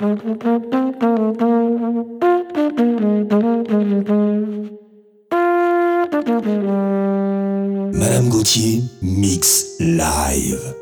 Madame Gauthier, mix live.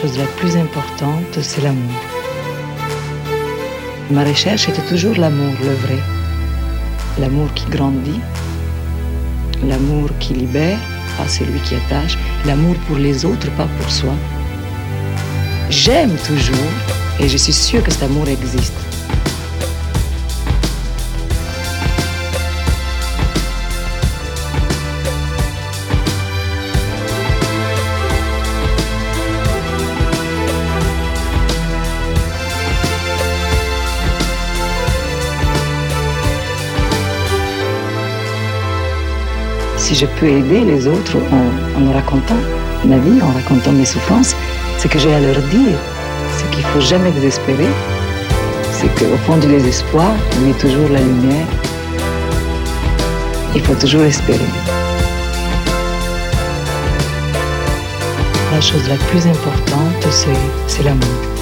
Chose la plus importante, c'est l'amour. Ma recherche était toujours l'amour, le vrai. L'amour qui grandit, l'amour qui libère, pas celui qui attache, l'amour pour les autres, pas pour soi. J'aime toujours, et je suis sûre que cet amour existe. Je peux aider les autres en, en racontant ma vie, en racontant mes souffrances, ce que j'ai à leur dire, c'est qu'il ne faut jamais désespérer, c'est qu'au fond du désespoir, il y a toujours la lumière. Il faut toujours espérer. La chose la plus importante, c'est l'amour.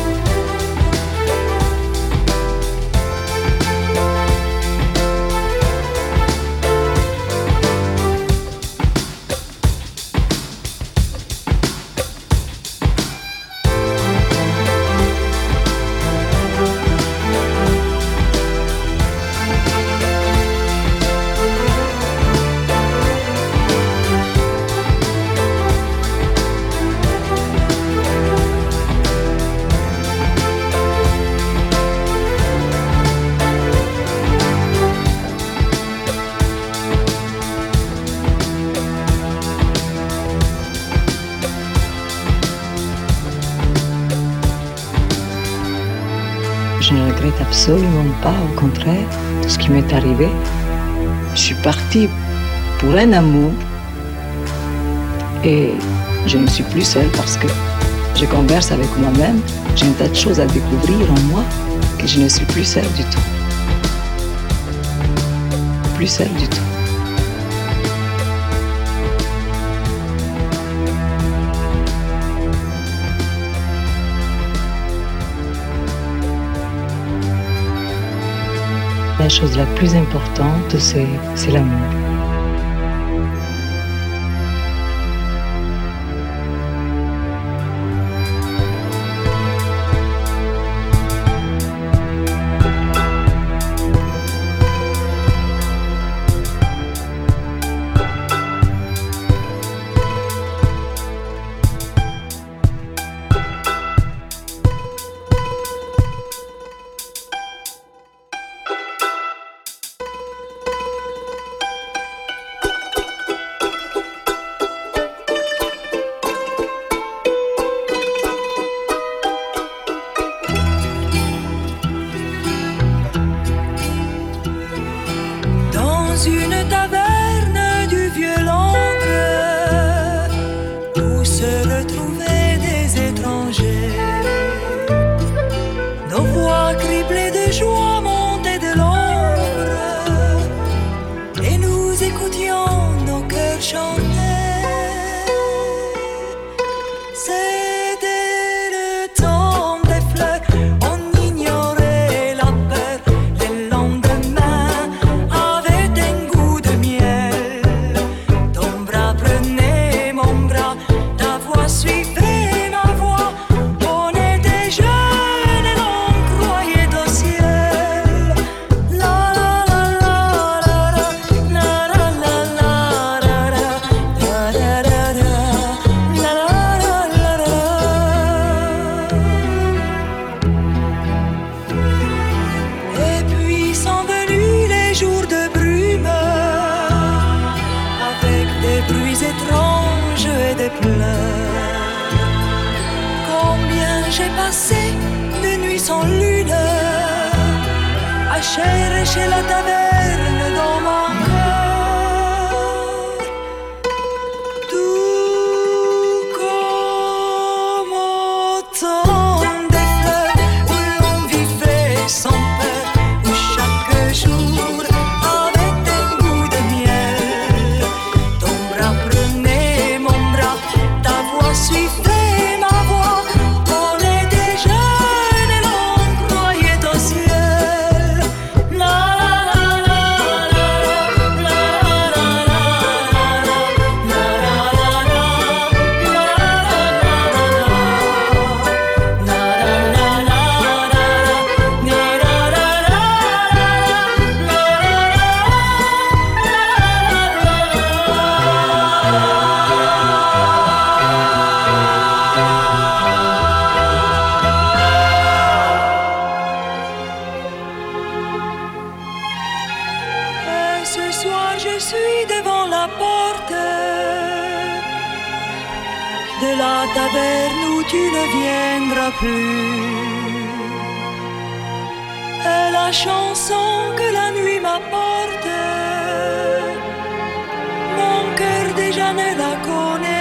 Au contraire, tout ce qui m'est arrivé. Je suis partie pour un amour et je ne suis plus seule parce que je converse avec moi-même. J'ai un tas de choses à découvrir en moi que je ne suis plus seule du tout. Plus seule du tout. La chose la plus importante, c'est l'amour. jamais jamais la connaître.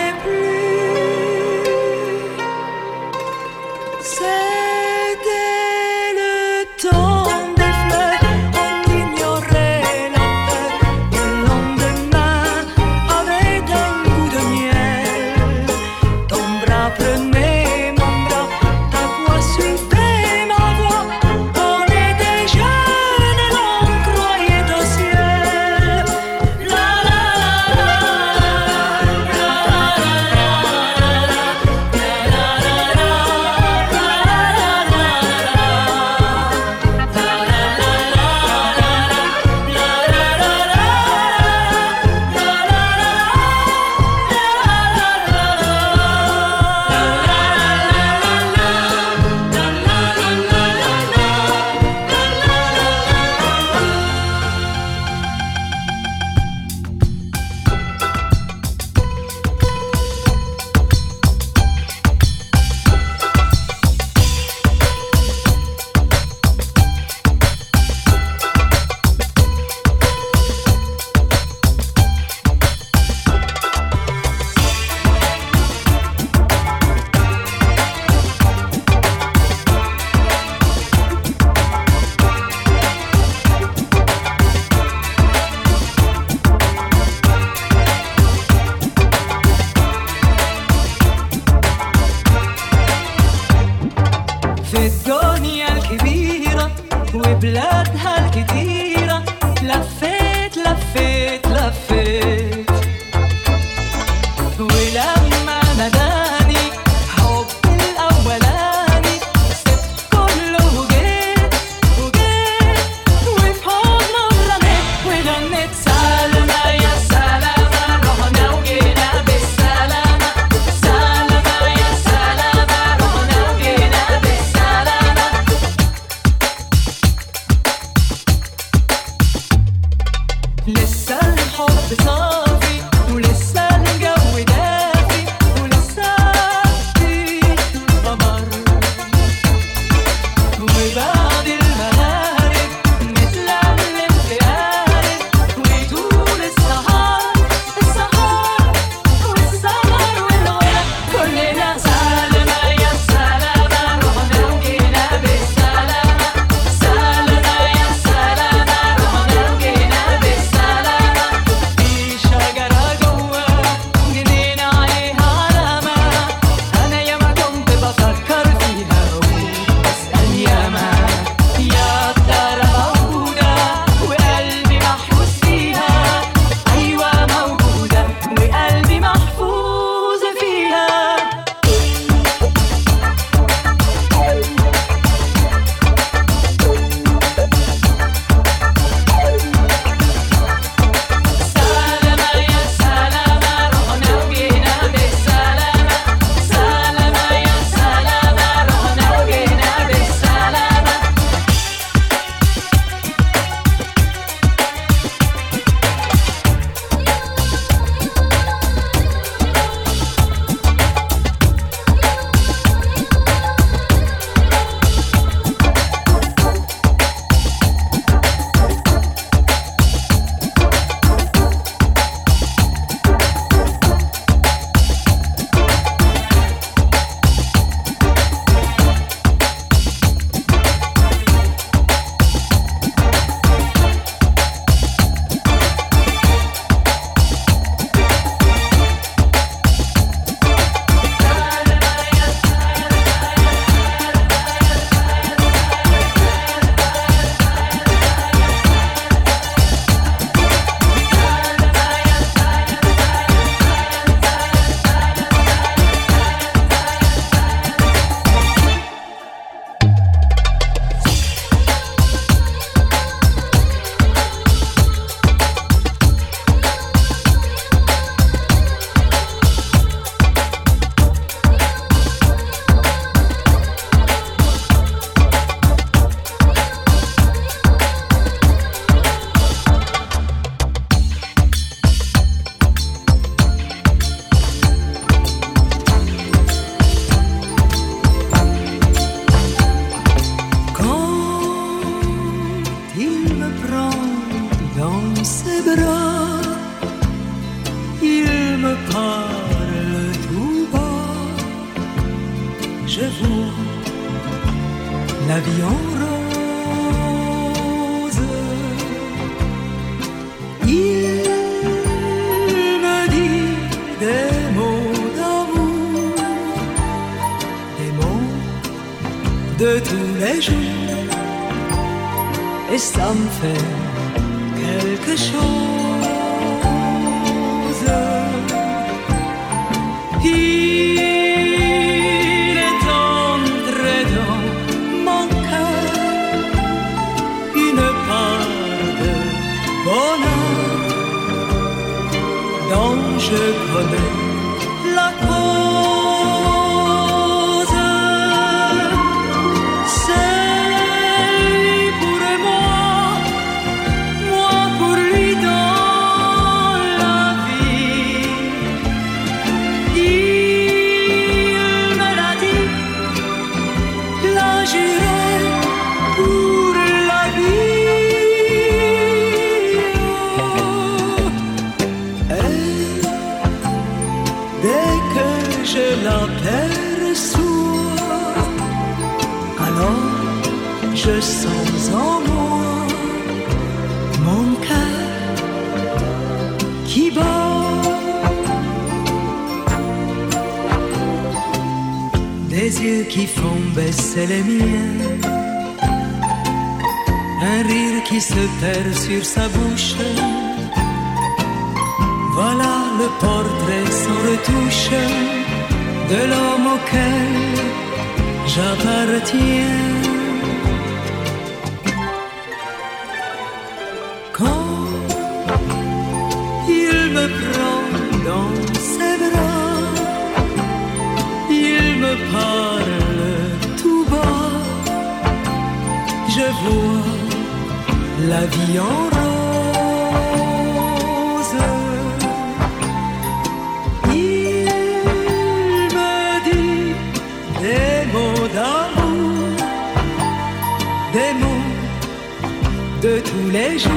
Tous les jours,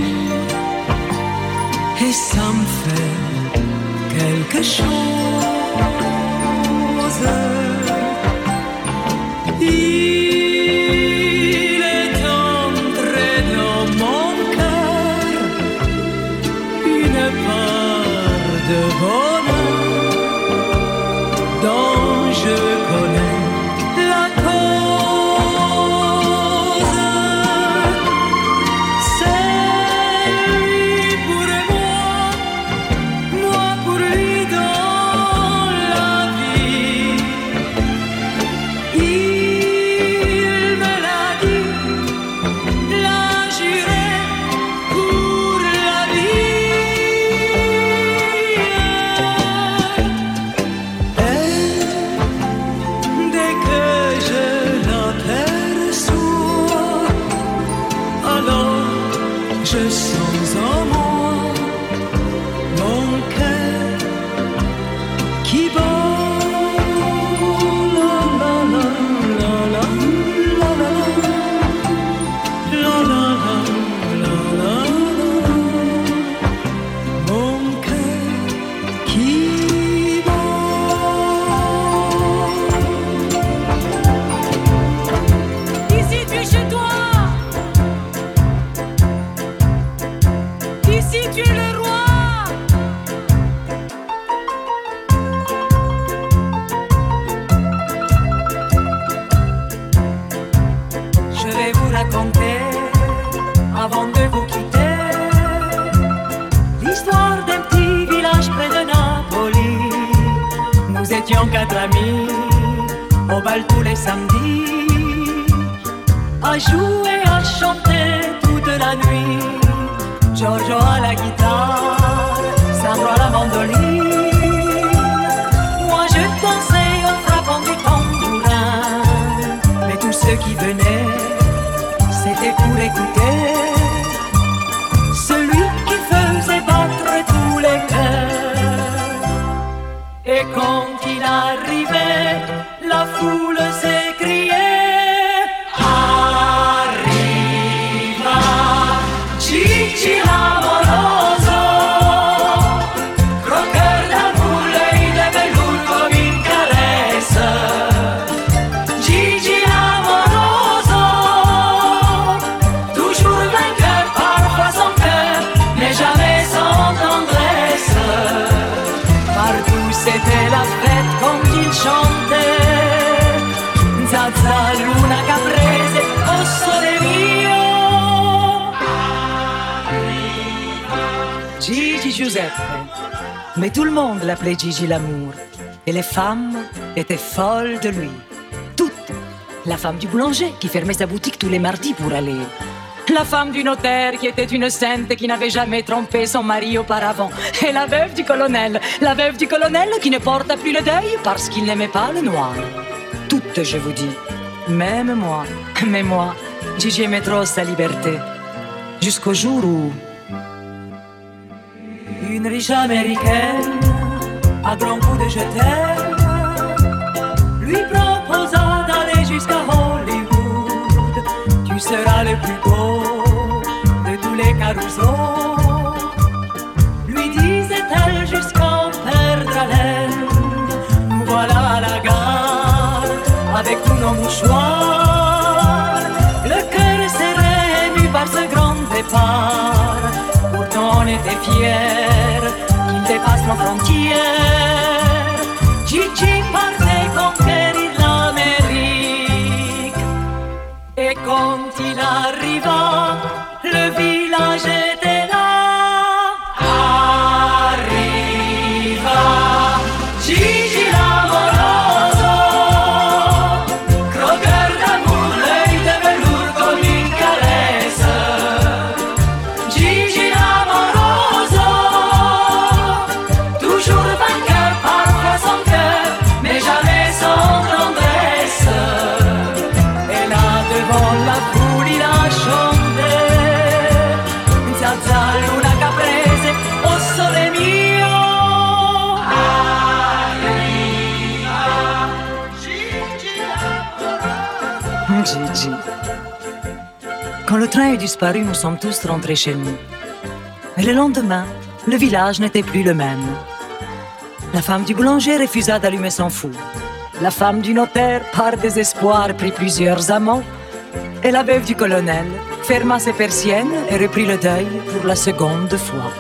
et ça me fait quelque chose. qui venait Mais tout le monde l'appelait Gigi l'amour Et les femmes étaient folles de lui Toutes La femme du boulanger qui fermait sa boutique tous les mardis pour aller la femme du notaire qui était une sainte et qui n'avait jamais trompé son mari auparavant. Et la veuve du colonel, la veuve du colonel qui ne porta plus le deuil parce qu'il n'aimait pas le noir. Toutes, je vous dis. Même moi. Mais moi, Gigi aimait trop sa liberté. Jusqu'au jour où... Une riche américaine, à grands coups de je lui proposa d'aller jusqu'à Hollywood. Tu seras le plus beau de tous les carousaux. Lui disait-elle jusqu'en perdre haleine. Nous voilà la gare avec tous nos mouchoirs. fier, qui dépasse nos frontières. Le train est disparu, nous sommes tous rentrés chez nous. Mais le lendemain, le village n'était plus le même. La femme du boulanger refusa d'allumer son four. La femme du notaire, par désespoir, prit plusieurs amants. Et la veuve du colonel ferma ses persiennes et reprit le deuil pour la seconde fois.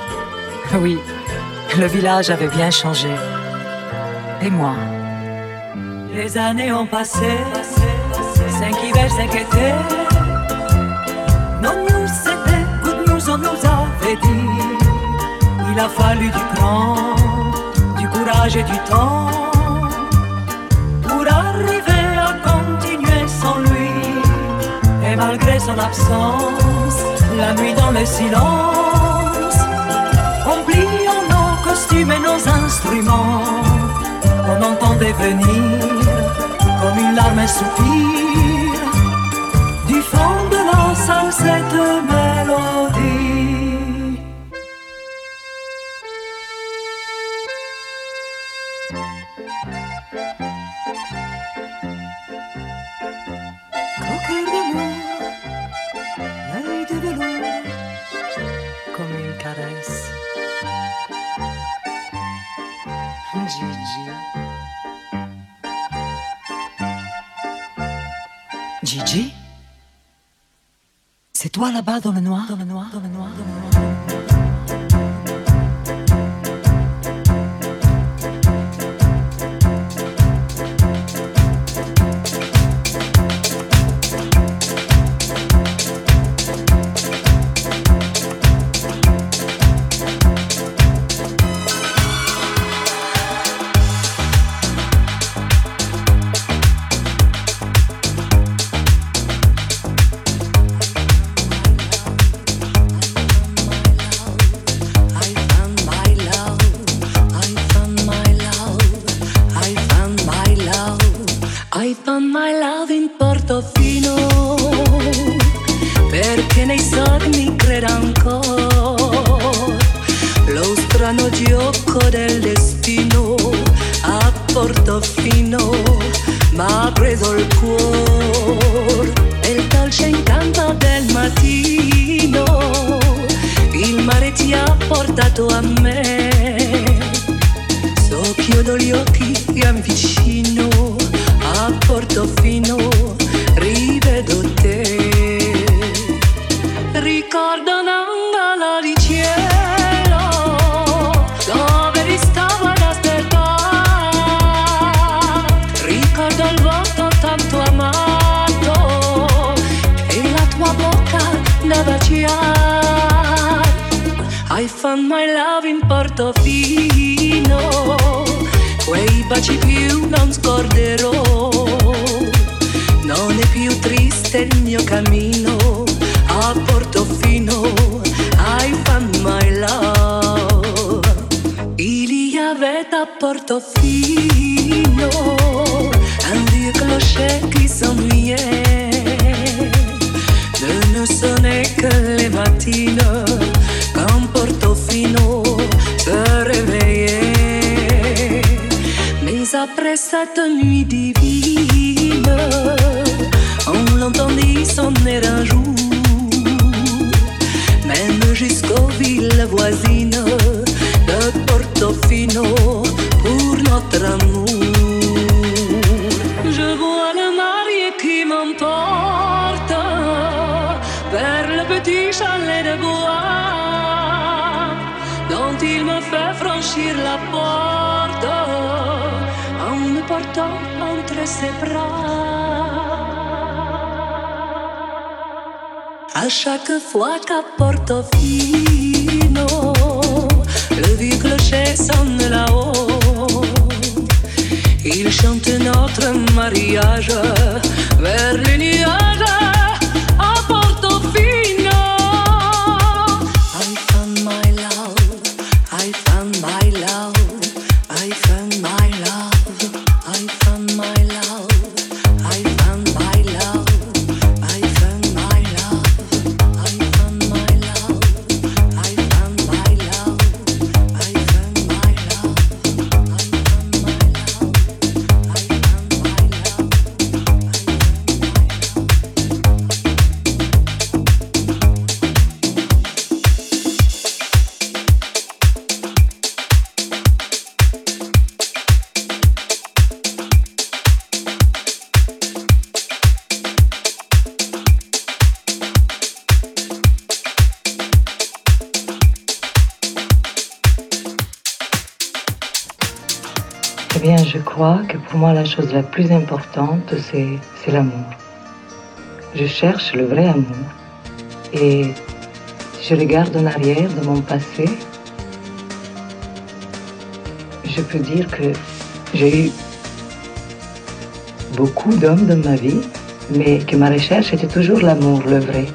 Oui, le village avait bien changé. Et moi Les années ont passé, cinq hivers, cinq étés. Nous c'était good news, on nous avait dit. Il a fallu du cran, du courage et du temps pour arriver à continuer sans lui. Et malgré son absence, la nuit dans le silence, en pliant nos costumes et nos instruments, on entendait venir comme une larme un soupir la salle cette mélodie. Toi là-bas dans le noir, dans le noir, dans le noir, dans le noir. A cette nuit divine, on l'entendit sonner un jour, même jusqu'aux villes voisines de Portofino pour notre amour. ses bras. À chaque fois qu'à Portofino, le vieux clocher sonne là-haut, il chante notre mariage vers les nuages. chose la plus importante, c'est l'amour. Je cherche le vrai amour. Et si je regarde en arrière de mon passé. Je peux dire que j'ai eu beaucoup d'hommes dans ma vie, mais que ma recherche était toujours l'amour, le vrai.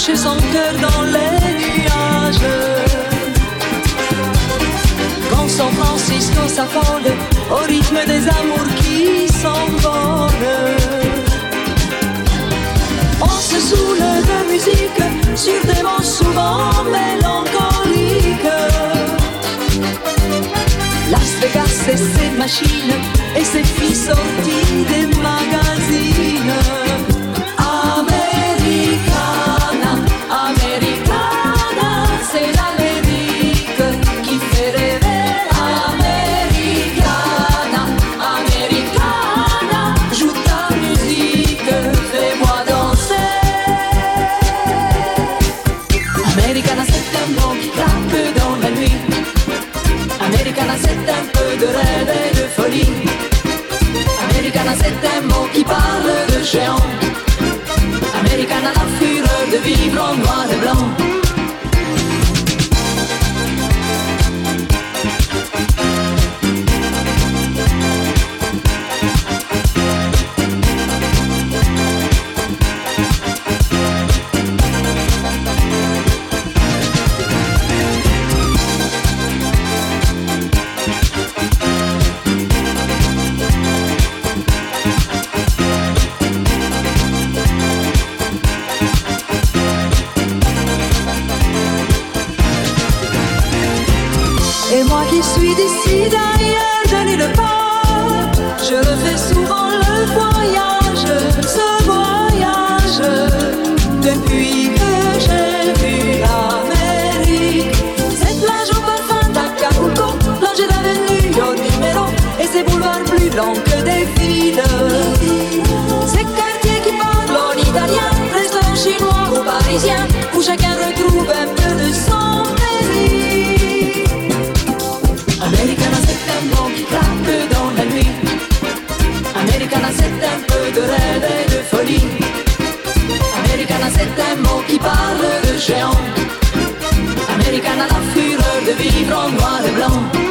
chercher son cœur dans les nuages. Quand San Francisco s'affole au rythme des amours qui s'envolent. On se saoule de musique sur des mots souvent mélancoliques. Las Vegas et ses machines et ses filles sorties des magazines. géant. Americana, la fureur de vivre en noir et blanc. décide à rien, je n'y le pas. Je refais souvent le voyage, ce voyage, depuis que j'ai vu l'Amérique. Cette plage au parfum d'Acapulco, plongée d'avenue au numéro, et ses boulevards plus longs que des villes. Ces quartiers qui parlent en italien, restaurants chinois ou parisiens, où chacun retrouve un parle de géants, américaine à la fureur de vivre en noir et blanc.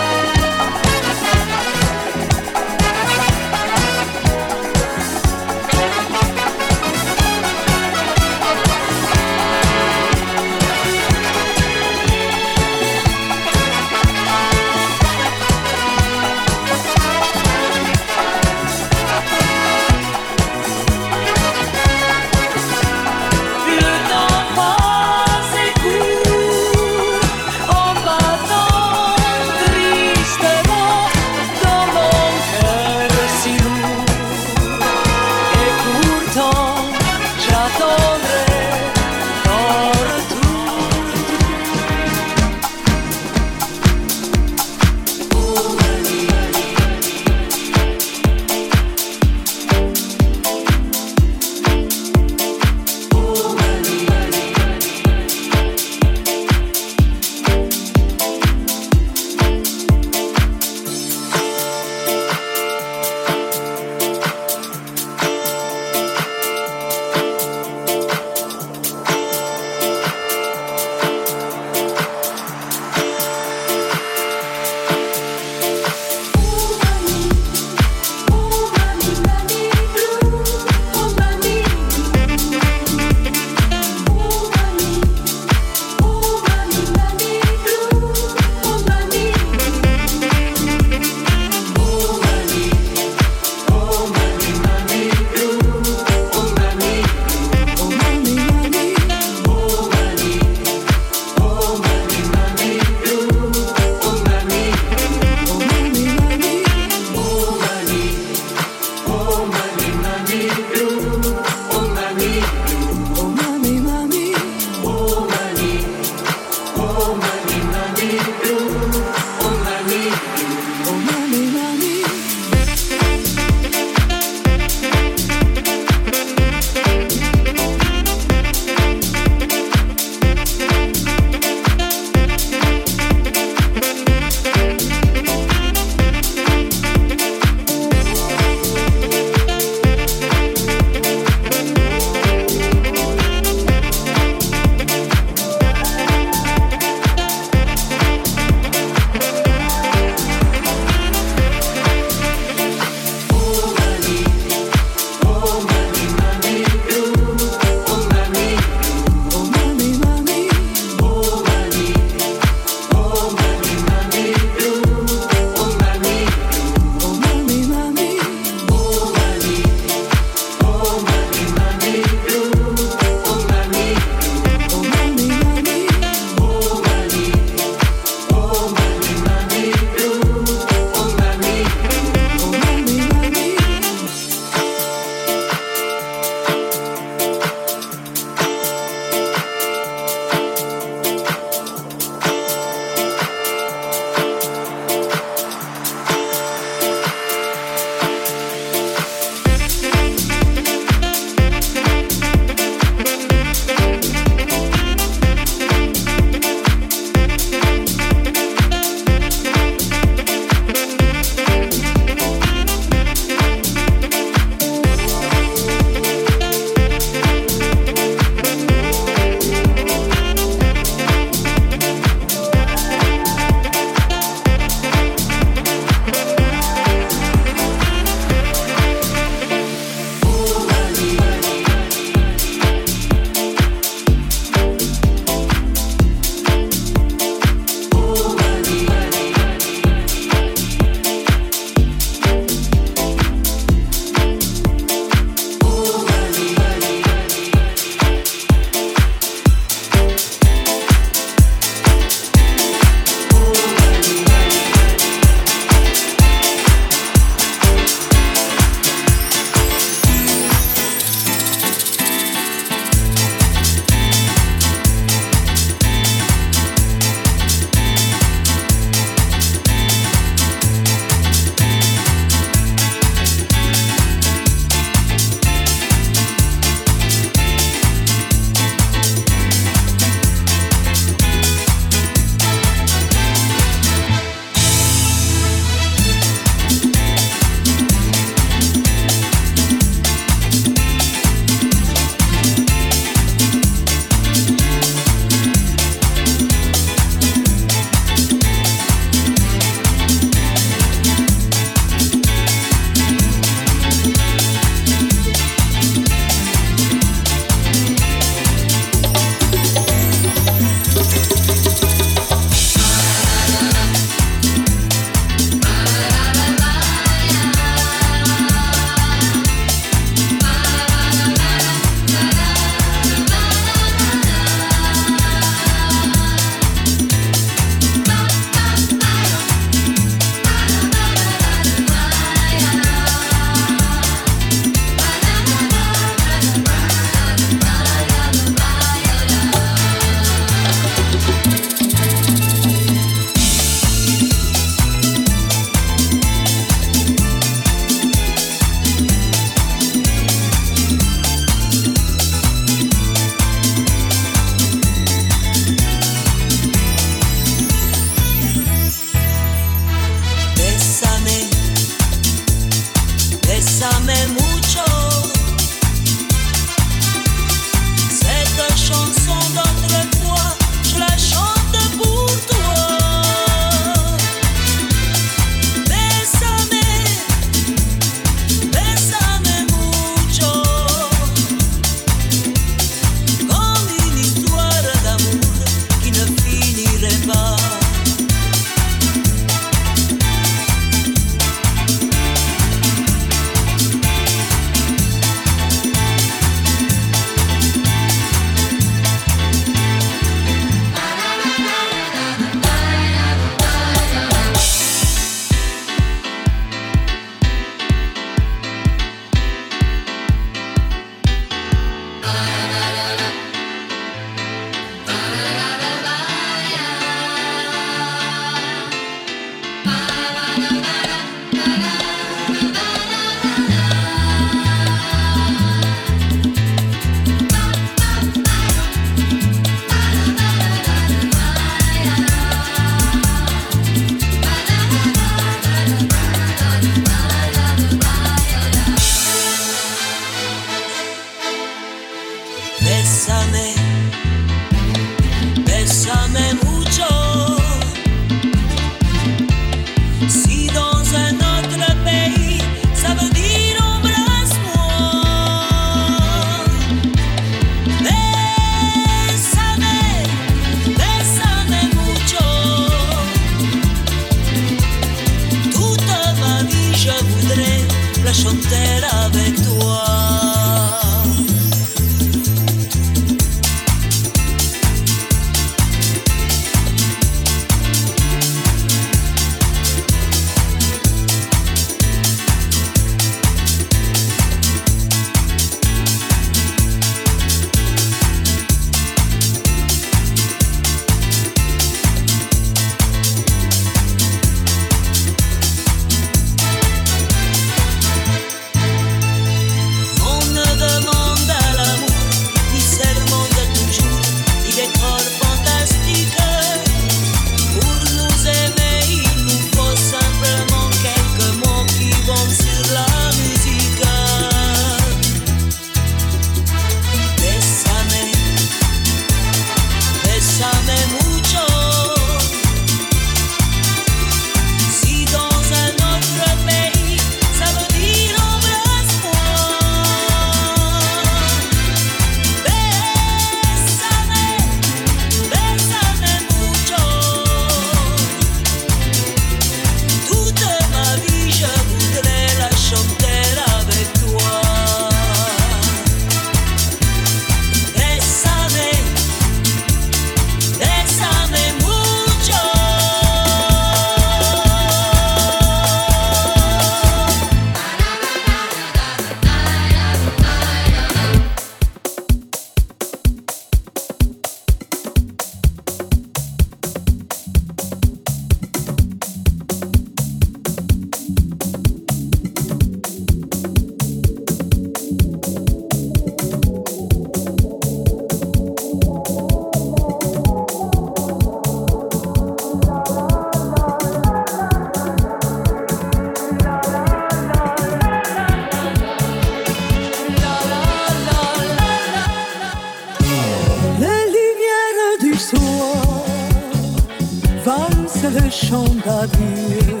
Le chant d'adieu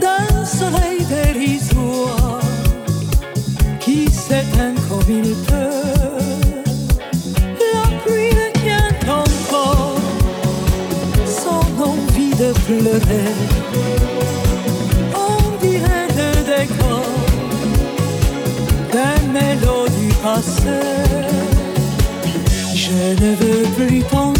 d'un soleil dérisoire qui s'éteint comme il peut. La pluie tient encore son envie de pleurer. On dirait le décor des mélodies passées. Je ne veux plus penser.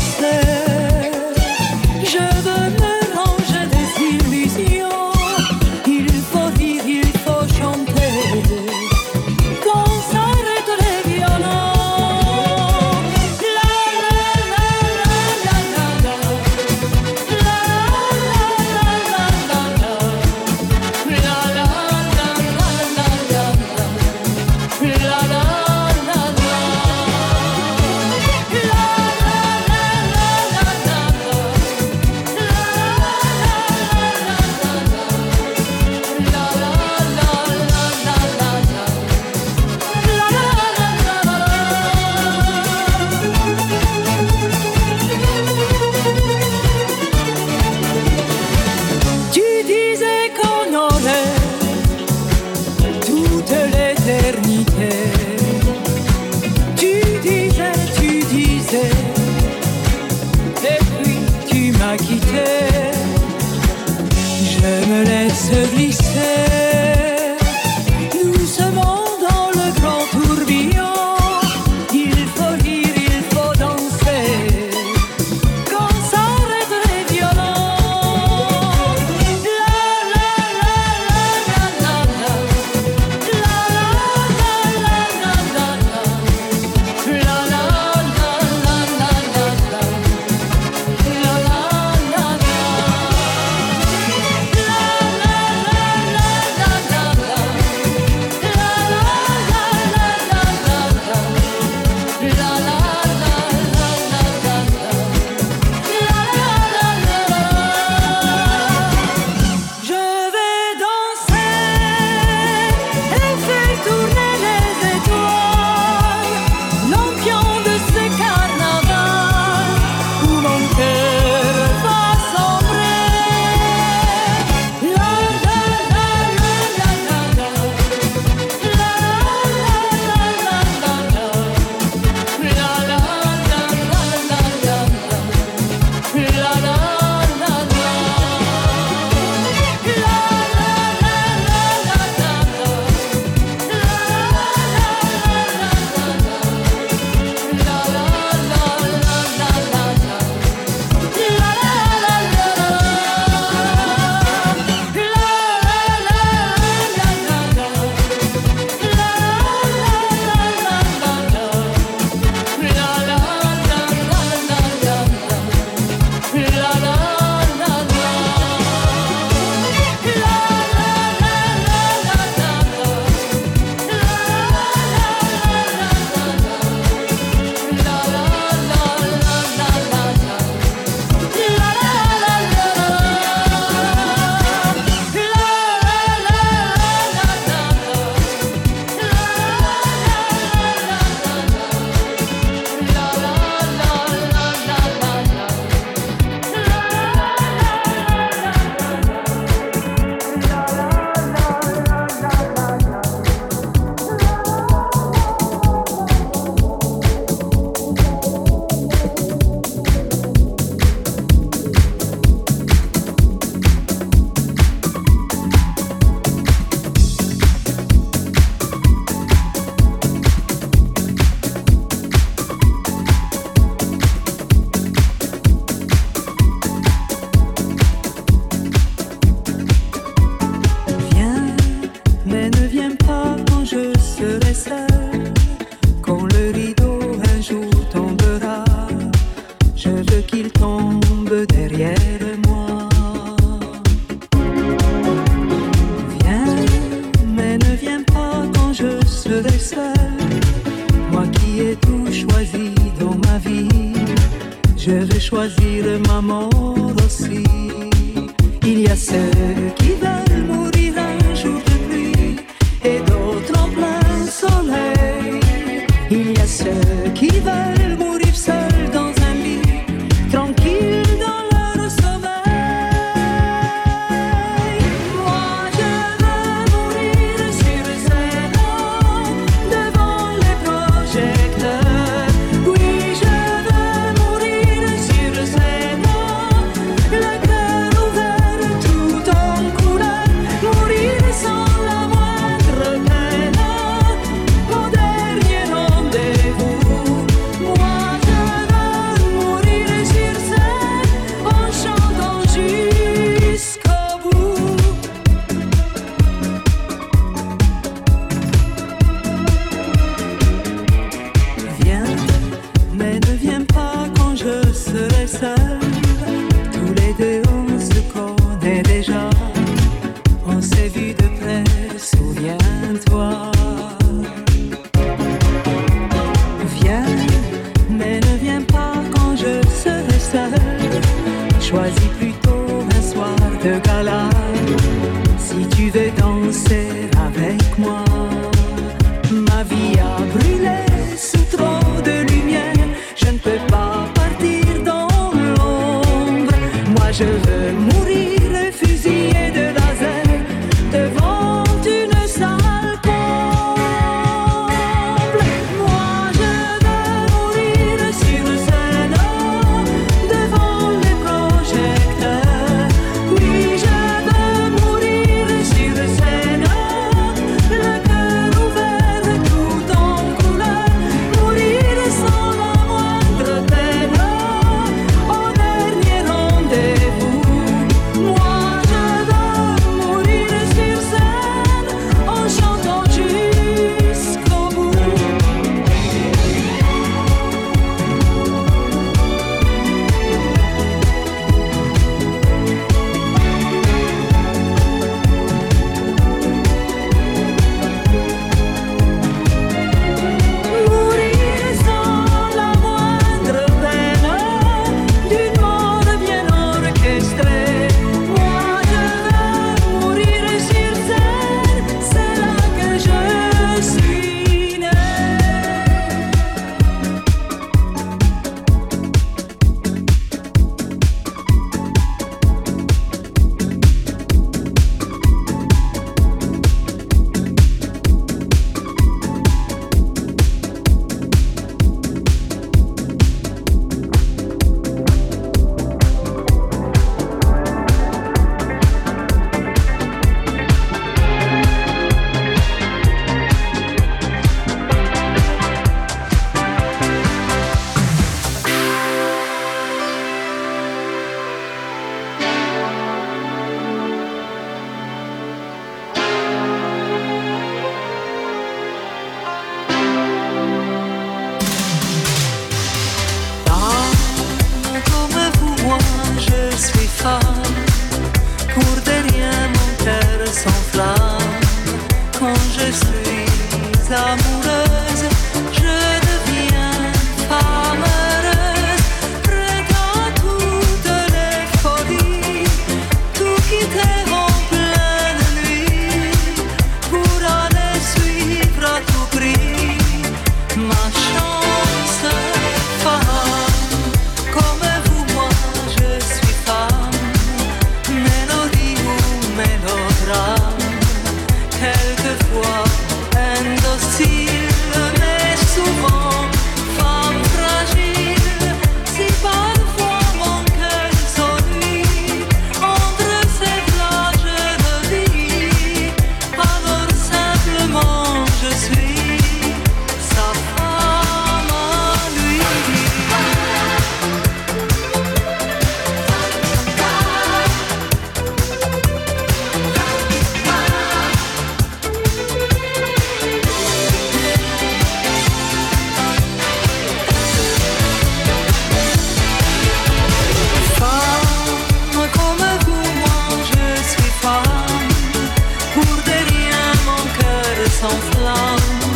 long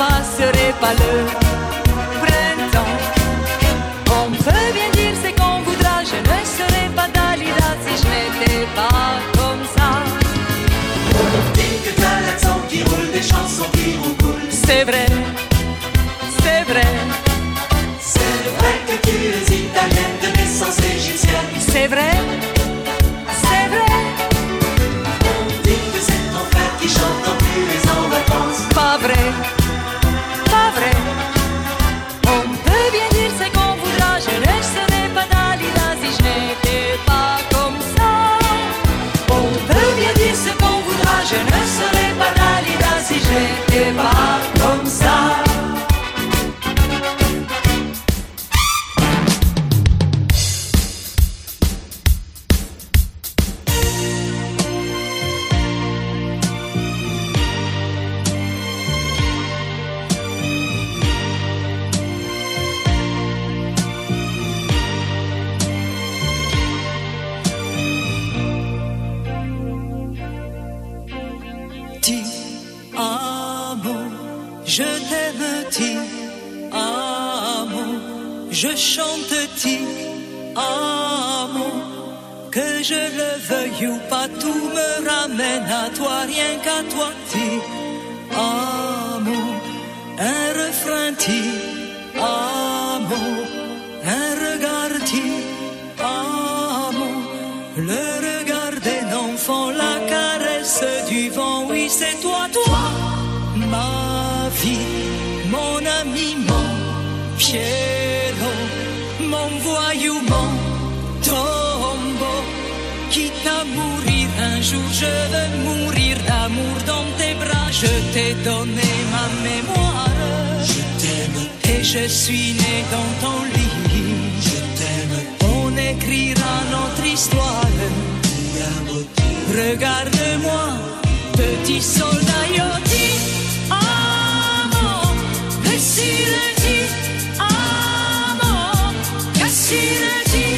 passerai pas le printemps. On peut bien dire c'est qu'on voudra, je ne serai pas Dalida si je n'étais pas comme ça. On dit que t'as l'accent qui roule, des chansons qui roucoulent. C'est vrai, c'est vrai, C'est vrai que tu es italienne de naissance égyptienne. c'est vrai, qu'à toi, ti amo, un refrain ti amo, un regard ti amo, le regard d'un enfant, la caresse du vent, oui c'est toi, toi, ma vie, mon ami, mon Piero, mon voyou, mon tombeau, quitte à mourir un jour, je veux mourir je t'ai donné ma mémoire, Je t'aime, et je suis né dans ton lit, je t'aime, on écrira notre histoire. Regarde-moi, petit soldat Yoti. Amo, Desireti. Amo, Cassireti.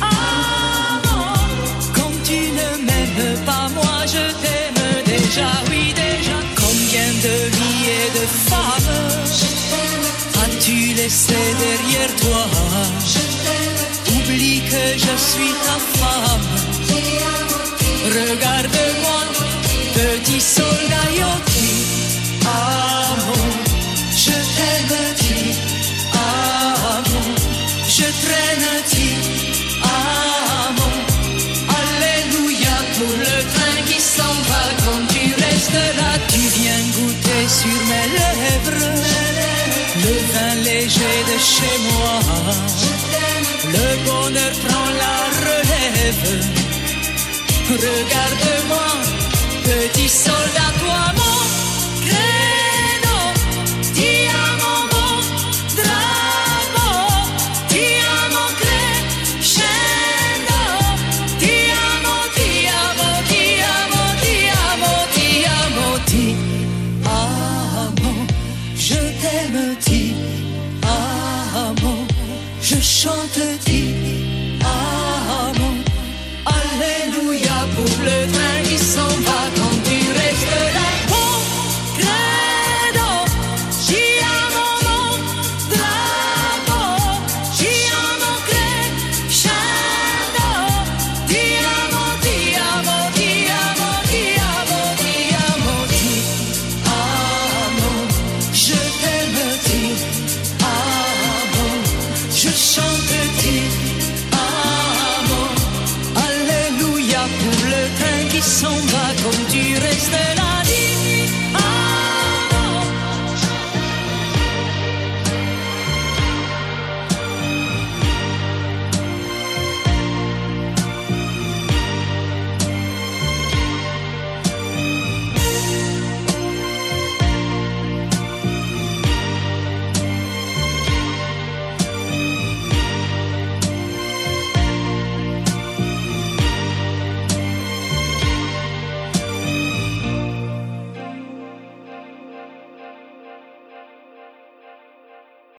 Amo, quand tu ne m'aimes pas, moi je t'aime déjà. Je suis ta femme. Regarde-moi, petit soldat Yoti. Amo, je t'aime, ti. Amo, je traîne, ti. Amo, Alléluia pour le train qui s'en va quand tu restes là. Tu viens goûter sur mes lèvres le vin léger de chez moi. Le bonheur prend la relève. Regarde-moi, petit soldat, toi mon créneau. Chante, ti